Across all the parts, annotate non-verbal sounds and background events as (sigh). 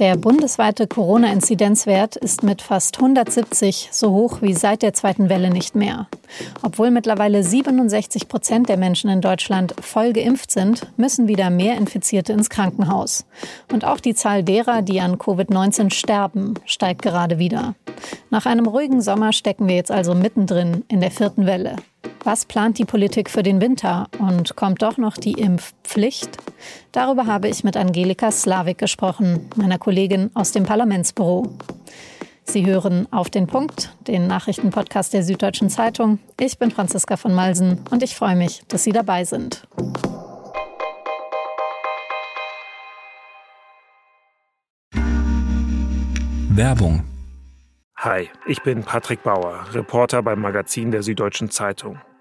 Der bundesweite Corona-Inzidenzwert ist mit fast 170 so hoch wie seit der zweiten Welle nicht mehr. Obwohl mittlerweile 67 Prozent der Menschen in Deutschland voll geimpft sind, müssen wieder mehr Infizierte ins Krankenhaus. Und auch die Zahl derer, die an Covid-19 sterben, steigt gerade wieder. Nach einem ruhigen Sommer stecken wir jetzt also mittendrin in der vierten Welle. Was plant die Politik für den Winter und kommt doch noch die Impfpflicht? Darüber habe ich mit Angelika Slavik gesprochen, meiner Kollegin aus dem Parlamentsbüro. Sie hören auf den Punkt, den Nachrichtenpodcast der Süddeutschen Zeitung. Ich bin Franziska von Malsen und ich freue mich, dass Sie dabei sind. Werbung Hi, ich bin Patrick Bauer, Reporter beim Magazin der Süddeutschen Zeitung.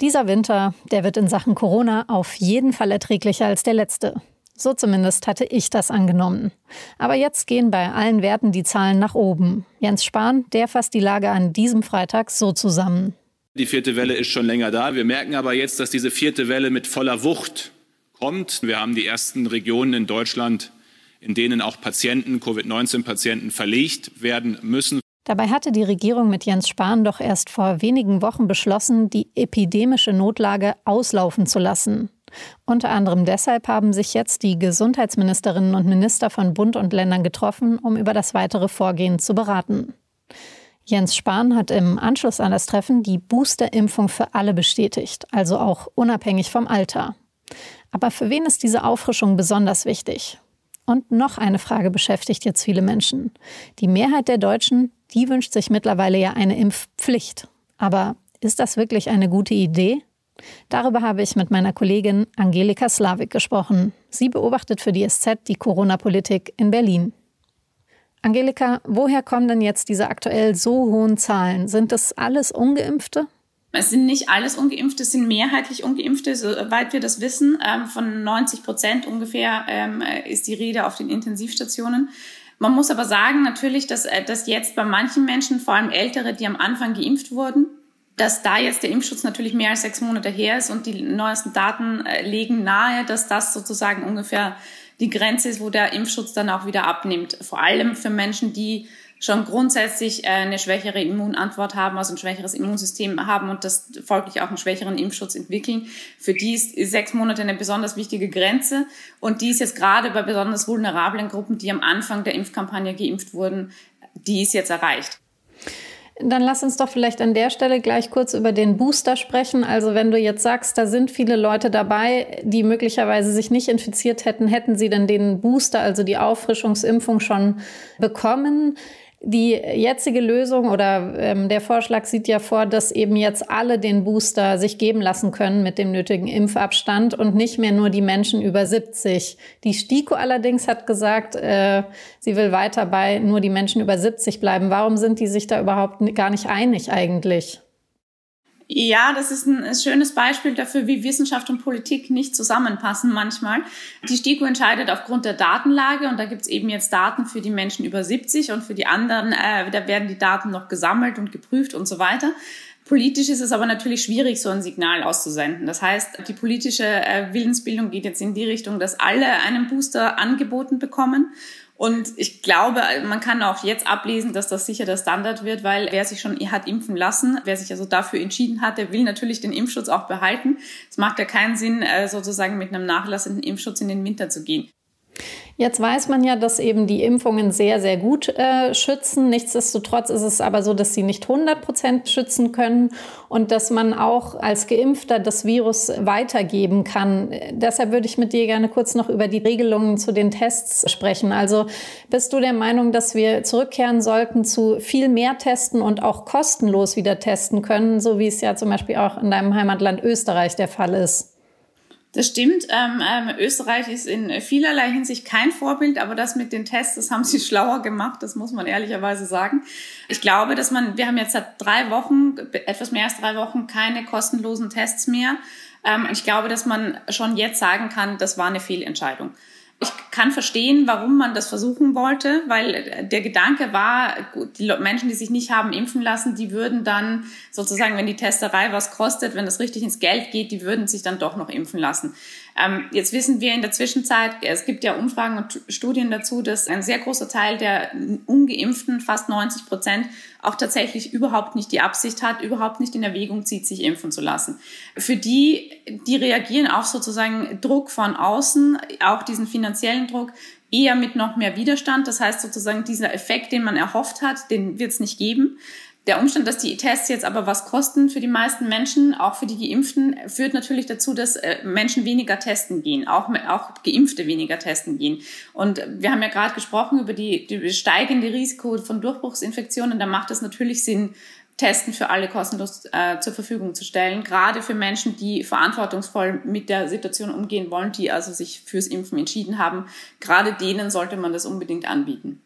Dieser Winter, der wird in Sachen Corona auf jeden Fall erträglicher als der letzte. So zumindest hatte ich das angenommen. Aber jetzt gehen bei allen Werten die Zahlen nach oben. Jens Spahn, der fasst die Lage an diesem Freitag so zusammen. Die vierte Welle ist schon länger da. Wir merken aber jetzt, dass diese vierte Welle mit voller Wucht kommt. Wir haben die ersten Regionen in Deutschland, in denen auch Patienten, Covid-19-Patienten verlegt werden müssen. Dabei hatte die Regierung mit Jens Spahn doch erst vor wenigen Wochen beschlossen, die epidemische Notlage auslaufen zu lassen. Unter anderem deshalb haben sich jetzt die Gesundheitsministerinnen und Minister von Bund und Ländern getroffen, um über das weitere Vorgehen zu beraten. Jens Spahn hat im Anschluss an das Treffen die Boosterimpfung für alle bestätigt, also auch unabhängig vom Alter. Aber für wen ist diese Auffrischung besonders wichtig? Und noch eine Frage beschäftigt jetzt viele Menschen. Die Mehrheit der Deutschen die wünscht sich mittlerweile ja eine Impfpflicht. Aber ist das wirklich eine gute Idee? Darüber habe ich mit meiner Kollegin Angelika Slavik gesprochen. Sie beobachtet für die SZ die Corona-Politik in Berlin. Angelika, woher kommen denn jetzt diese aktuell so hohen Zahlen? Sind das alles ungeimpfte? Es sind nicht alles Ungeimpfte, es sind mehrheitlich Ungeimpfte, soweit wir das wissen. Ähm, von 90 Prozent ungefähr ähm, ist die Rede auf den Intensivstationen. Man muss aber sagen natürlich, dass, äh, dass jetzt bei manchen Menschen, vor allem Ältere, die am Anfang geimpft wurden, dass da jetzt der Impfschutz natürlich mehr als sechs Monate her ist und die neuesten Daten äh, legen nahe, dass das sozusagen ungefähr die Grenze ist, wo der Impfschutz dann auch wieder abnimmt. Vor allem für Menschen, die schon grundsätzlich äh, eine schwächere Immunantwort haben, also ein schwächeres Immunsystem haben und das folglich auch einen schwächeren Impfschutz entwickeln. Für die ist sechs Monate eine besonders wichtige Grenze und die ist jetzt gerade bei besonders vulnerablen Gruppen, die am Anfang der Impfkampagne geimpft wurden, die ist jetzt erreicht. Dann lass uns doch vielleicht an der Stelle gleich kurz über den Booster sprechen. Also wenn du jetzt sagst, da sind viele Leute dabei, die möglicherweise sich nicht infiziert hätten, hätten sie denn den Booster, also die Auffrischungsimpfung schon bekommen? Die jetzige Lösung oder ähm, der Vorschlag sieht ja vor, dass eben jetzt alle den Booster sich geben lassen können mit dem nötigen Impfabstand und nicht mehr nur die Menschen über 70. Die STIKO allerdings hat gesagt, äh, sie will weiter bei nur die Menschen über 70 bleiben. Warum sind die sich da überhaupt gar nicht einig eigentlich? Ja, das ist ein, schönes Beispiel dafür, wie Wissenschaft und Politik nicht zusammenpassen manchmal. Die STIKO entscheidet aufgrund der Datenlage und da gibt's eben jetzt Daten für die Menschen über 70 und für die anderen, äh, da werden die Daten noch gesammelt und geprüft und so weiter. Politisch ist es aber natürlich schwierig, so ein Signal auszusenden. Das heißt, die politische äh, Willensbildung geht jetzt in die Richtung, dass alle einen Booster angeboten bekommen und ich glaube, man kann auch jetzt ablesen, dass das sicher der Standard wird, weil wer sich schon hat impfen lassen, wer sich also dafür entschieden hat, der will natürlich den Impfschutz auch behalten. Es macht ja keinen Sinn, äh, sozusagen mit einem nachlassenden Impfschutz in den Winter zu gehen. Jetzt weiß man ja, dass eben die Impfungen sehr, sehr gut äh, schützen. Nichtsdestotrotz ist es aber so, dass sie nicht 100 Prozent schützen können und dass man auch als Geimpfter das Virus weitergeben kann. Deshalb würde ich mit dir gerne kurz noch über die Regelungen zu den Tests sprechen. Also bist du der Meinung, dass wir zurückkehren sollten zu viel mehr testen und auch kostenlos wieder testen können, so wie es ja zum Beispiel auch in deinem Heimatland Österreich der Fall ist? Das stimmt. Ähm, ähm, Österreich ist in vielerlei Hinsicht kein Vorbild, aber das mit den Tests, das haben sie (laughs) schlauer gemacht, das muss man ehrlicherweise sagen. Ich glaube, dass man, wir haben jetzt seit drei Wochen, etwas mehr als drei Wochen, keine kostenlosen Tests mehr. Ähm, ich glaube, dass man schon jetzt sagen kann, das war eine Fehlentscheidung. Ich kann verstehen, warum man das versuchen wollte, weil der Gedanke war, die Menschen, die sich nicht haben impfen lassen, die würden dann sozusagen, wenn die Testerei was kostet, wenn das richtig ins Geld geht, die würden sich dann doch noch impfen lassen. Ähm, jetzt wissen wir in der Zwischenzeit, es gibt ja Umfragen und Studien dazu, dass ein sehr großer Teil der ungeimpften, fast 90 Prozent, auch tatsächlich überhaupt nicht die Absicht hat, überhaupt nicht in Erwägung zieht, sich impfen zu lassen. Für die, die reagieren auf sozusagen Druck von außen, auch diesen finanziellen Druck, eher mit noch mehr Widerstand. Das heißt sozusagen dieser Effekt, den man erhofft hat, den wird es nicht geben. Der Umstand, dass die Tests jetzt aber was kosten für die meisten Menschen, auch für die Geimpften, führt natürlich dazu, dass äh, Menschen weniger testen gehen, auch, auch Geimpfte weniger testen gehen. Und wir haben ja gerade gesprochen über die, die steigende Risiko von Durchbruchsinfektionen. Da macht es natürlich Sinn, Testen für alle kostenlos äh, zur Verfügung zu stellen, gerade für Menschen, die verantwortungsvoll mit der Situation umgehen wollen, die also sich fürs Impfen entschieden haben. Gerade denen sollte man das unbedingt anbieten.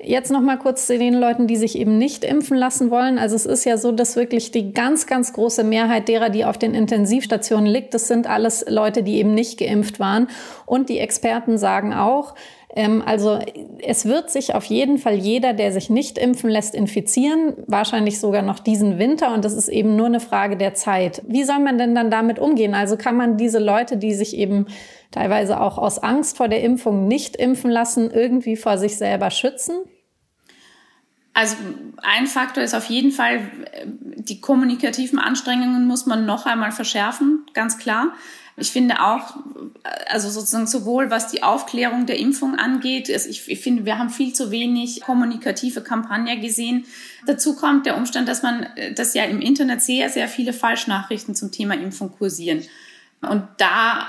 Jetzt noch mal kurz zu den Leuten, die sich eben nicht impfen lassen wollen. Also es ist ja so, dass wirklich die ganz, ganz große Mehrheit derer, die auf den Intensivstationen liegt, das sind alles Leute, die eben nicht geimpft waren. Und die Experten sagen auch, also es wird sich auf jeden Fall jeder, der sich nicht impfen lässt, infizieren, wahrscheinlich sogar noch diesen Winter. Und das ist eben nur eine Frage der Zeit. Wie soll man denn dann damit umgehen? Also kann man diese Leute, die sich eben teilweise auch aus Angst vor der Impfung nicht impfen lassen, irgendwie vor sich selber schützen? Also ein Faktor ist auf jeden Fall, die kommunikativen Anstrengungen muss man noch einmal verschärfen, ganz klar. Ich finde auch, also sozusagen sowohl was die Aufklärung der Impfung angeht, ich, ich finde, wir haben viel zu wenig kommunikative Kampagne gesehen. Dazu kommt der Umstand, dass man, dass ja im Internet sehr, sehr viele Falschnachrichten zum Thema Impfung kursieren. Und da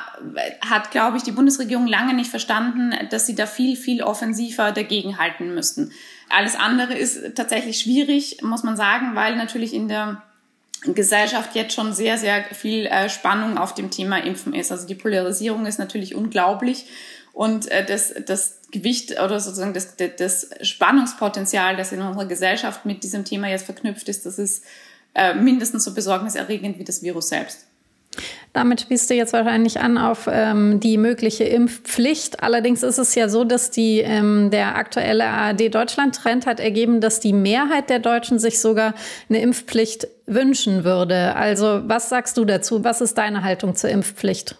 hat, glaube ich, die Bundesregierung lange nicht verstanden, dass sie da viel, viel offensiver dagegenhalten müssten. Alles andere ist tatsächlich schwierig, muss man sagen, weil natürlich in der Gesellschaft jetzt schon sehr, sehr viel äh, Spannung auf dem Thema Impfen ist. Also die Polarisierung ist natürlich unglaublich und äh, das, das Gewicht oder sozusagen das, das Spannungspotenzial, das in unserer Gesellschaft mit diesem Thema jetzt verknüpft ist, das ist äh, mindestens so besorgniserregend wie das Virus selbst. Damit spielst du jetzt wahrscheinlich an auf ähm, die mögliche Impfpflicht. Allerdings ist es ja so, dass die, ähm, der aktuelle ARD-Deutschland-Trend hat ergeben, dass die Mehrheit der Deutschen sich sogar eine Impfpflicht wünschen würde. Also was sagst du dazu? Was ist deine Haltung zur Impfpflicht?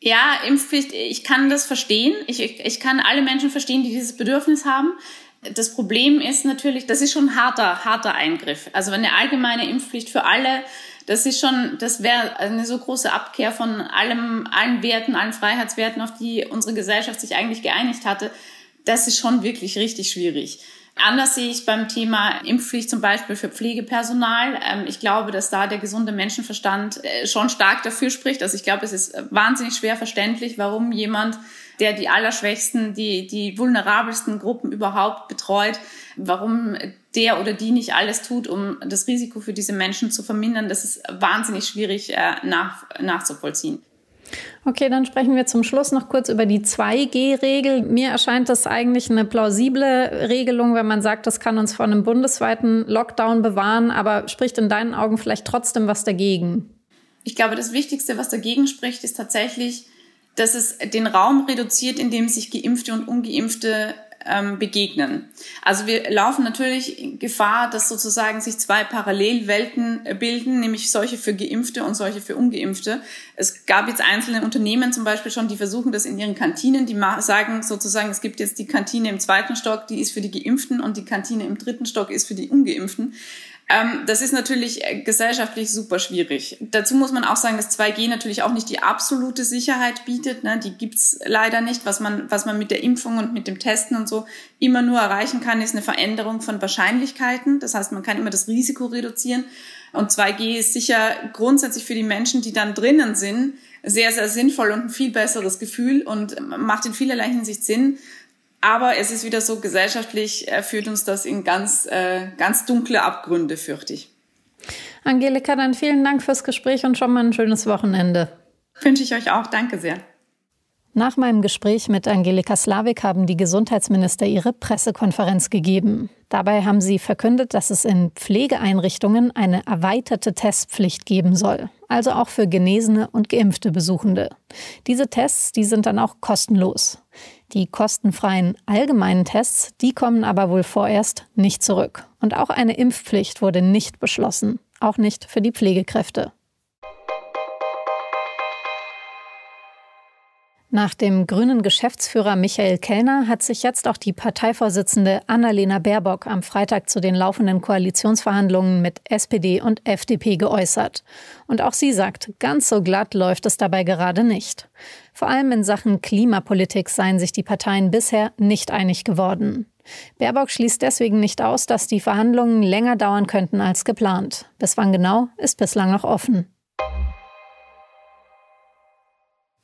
Ja, Impfpflicht, ich kann das verstehen. Ich, ich kann alle Menschen verstehen, die dieses Bedürfnis haben. Das Problem ist natürlich, das ist schon ein harter, harter Eingriff. Also eine allgemeine Impfpflicht für alle das ist schon, das wäre eine so große Abkehr von allem, allen Werten, allen Freiheitswerten, auf die unsere Gesellschaft sich eigentlich geeinigt hatte. Das ist schon wirklich richtig schwierig. Anders sehe ich beim Thema Impfpflicht zum Beispiel für Pflegepersonal. Ähm, ich glaube, dass da der gesunde Menschenverstand äh, schon stark dafür spricht. Also ich glaube, es ist wahnsinnig schwer verständlich, warum jemand, der die allerschwächsten, die, die vulnerabelsten Gruppen überhaupt betreut, warum der oder die nicht alles tut, um das Risiko für diese Menschen zu vermindern, das ist wahnsinnig schwierig äh, nach, nachzuvollziehen. Okay, dann sprechen wir zum Schluss noch kurz über die 2G-Regel. Mir erscheint das eigentlich eine plausible Regelung, wenn man sagt, das kann uns vor einem bundesweiten Lockdown bewahren, aber spricht in deinen Augen vielleicht trotzdem was dagegen? Ich glaube, das Wichtigste, was dagegen spricht, ist tatsächlich, dass es den Raum reduziert, in dem sich Geimpfte und Ungeimpfte ähm, begegnen. Also wir laufen natürlich Gefahr, dass sozusagen sich zwei Parallelwelten äh, bilden, nämlich solche für Geimpfte und solche für Ungeimpfte. Es gab jetzt einzelne Unternehmen zum Beispiel schon, die versuchen das in ihren Kantinen, die sagen sozusagen, es gibt jetzt die Kantine im zweiten Stock, die ist für die Geimpften und die Kantine im dritten Stock ist für die Ungeimpften. Ähm, das ist natürlich äh, gesellschaftlich super schwierig. Dazu muss man auch sagen, dass 2G natürlich auch nicht die absolute Sicherheit bietet. Ne? Die gibt's leider nicht. Was man, was man mit der Impfung und mit dem Testen und so immer nur erreichen kann, ist eine Veränderung von Wahrscheinlichkeiten. Das heißt, man kann immer das Risiko reduzieren. Und 2G ist sicher grundsätzlich für die Menschen, die dann drinnen sind, sehr, sehr sinnvoll und ein viel besseres Gefühl und macht in vielerlei Hinsicht Sinn. Aber es ist wieder so, gesellschaftlich äh, führt uns das in ganz, äh, ganz dunkle Abgründe, fürchte ich. Angelika, dann vielen Dank fürs Gespräch und schon mal ein schönes Wochenende. Wünsche ich euch auch. Danke sehr. Nach meinem Gespräch mit Angelika Slavik haben die Gesundheitsminister ihre Pressekonferenz gegeben. Dabei haben sie verkündet, dass es in Pflegeeinrichtungen eine erweiterte Testpflicht geben soll, also auch für genesene und geimpfte Besuchende. Diese Tests, die sind dann auch kostenlos. Die kostenfreien allgemeinen Tests, die kommen aber wohl vorerst nicht zurück. Und auch eine Impfpflicht wurde nicht beschlossen, auch nicht für die Pflegekräfte. Nach dem grünen Geschäftsführer Michael Kellner hat sich jetzt auch die Parteivorsitzende Annalena Baerbock am Freitag zu den laufenden Koalitionsverhandlungen mit SPD und FDP geäußert. Und auch sie sagt, ganz so glatt läuft es dabei gerade nicht. Vor allem in Sachen Klimapolitik seien sich die Parteien bisher nicht einig geworden. Baerbock schließt deswegen nicht aus, dass die Verhandlungen länger dauern könnten als geplant. Bis wann genau, ist bislang noch offen.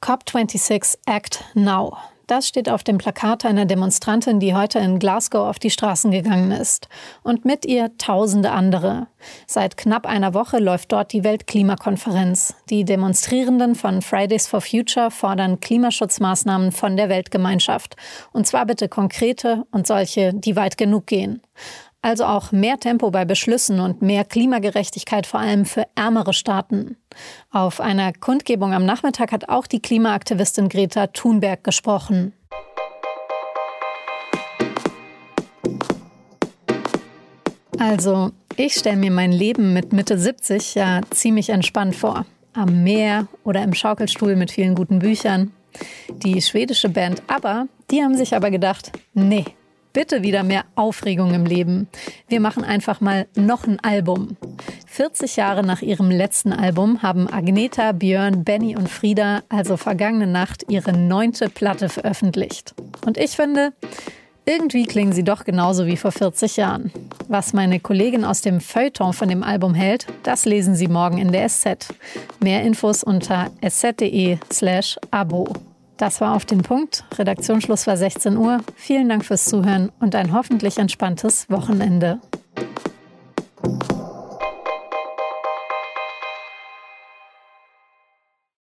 COP26 Act Now. Das steht auf dem Plakat einer Demonstrantin, die heute in Glasgow auf die Straßen gegangen ist. Und mit ihr tausende andere. Seit knapp einer Woche läuft dort die Weltklimakonferenz. Die Demonstrierenden von Fridays for Future fordern Klimaschutzmaßnahmen von der Weltgemeinschaft. Und zwar bitte konkrete und solche, die weit genug gehen. Also auch mehr Tempo bei Beschlüssen und mehr Klimagerechtigkeit vor allem für ärmere Staaten. Auf einer Kundgebung am Nachmittag hat auch die Klimaaktivistin Greta Thunberg gesprochen. Also, ich stelle mir mein Leben mit Mitte 70 ja ziemlich entspannt vor. Am Meer oder im Schaukelstuhl mit vielen guten Büchern. Die schwedische Band ABBA, die haben sich aber gedacht, nee, bitte wieder mehr Aufregung im Leben. Wir machen einfach mal noch ein Album. 40 Jahre nach ihrem letzten Album haben Agneta, Björn, Benny und Frieda also vergangene Nacht ihre neunte Platte veröffentlicht. Und ich finde, irgendwie klingen sie doch genauso wie vor 40 Jahren. Was meine Kollegin aus dem Feuilleton von dem Album hält, das lesen Sie morgen in der SZ. Mehr Infos unter sz.de slash abo. Das war auf den Punkt. Redaktionsschluss war 16 Uhr. Vielen Dank fürs Zuhören und ein hoffentlich entspanntes Wochenende.